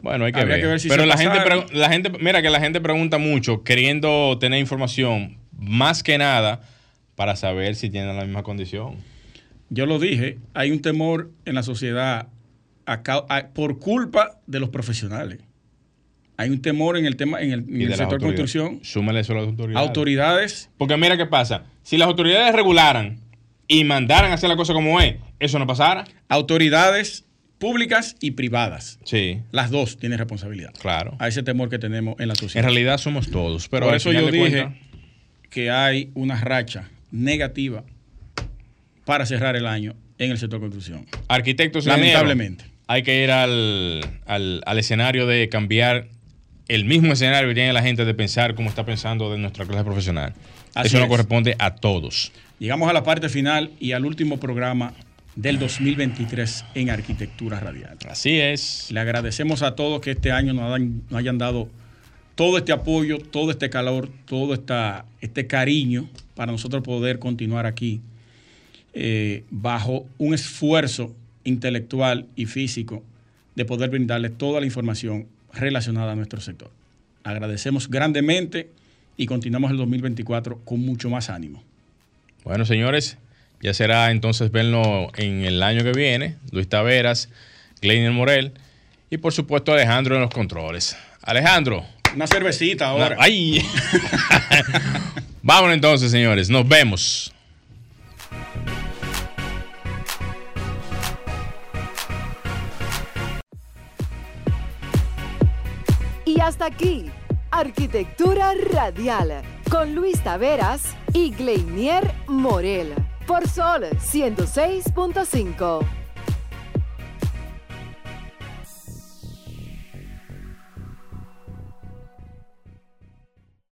Bueno, hay que, ver. Pero la gente, la gente, mira que la gente pregunta mucho, queriendo tener información, más que nada, para saber si tienen la misma condición. Yo lo dije, hay un temor en la sociedad por culpa de los profesionales. Hay un temor en el tema, en el, sector de construcción. Súmale eso a las autoridades. Autoridades. Porque mira qué pasa. Si las autoridades regularan y mandaran a hacer la cosa como es, eso no pasara. Autoridades públicas y privadas. Sí. Las dos tienen responsabilidad. Claro. A ese temor que tenemos en la sociedad. En realidad somos todos. Pero Por eso yo dije que hay una racha negativa para cerrar el año en el sector construcción. Arquitectos, lamentablemente. Hay que ir al, al, escenario de cambiar el mismo escenario que tiene la gente de pensar como está pensando de nuestra clase profesional. Eso no corresponde a todos. Llegamos a la parte final y al último programa del 2023 en Arquitectura Radial. Así es. Le agradecemos a todos que este año nos, hayan dado todo este apoyo, todo este calor, todo esta, este cariño para nosotros poder continuar aquí eh, bajo un esfuerzo intelectual y físico de poder brindarles toda la información relacionada a nuestro sector. Agradecemos grandemente y continuamos el 2024 con mucho más ánimo. Bueno, señores, ya será entonces verlo en el año que viene. Luis Taveras, Gleiner Morel y por supuesto Alejandro en los controles. Alejandro. Una cervecita ahora. ¡Ay! <laughs> Vámonos entonces, señores. Nos vemos. Y hasta aquí, Arquitectura Radial, con Luis Taveras y Gleinier Morel por Sol 106.5.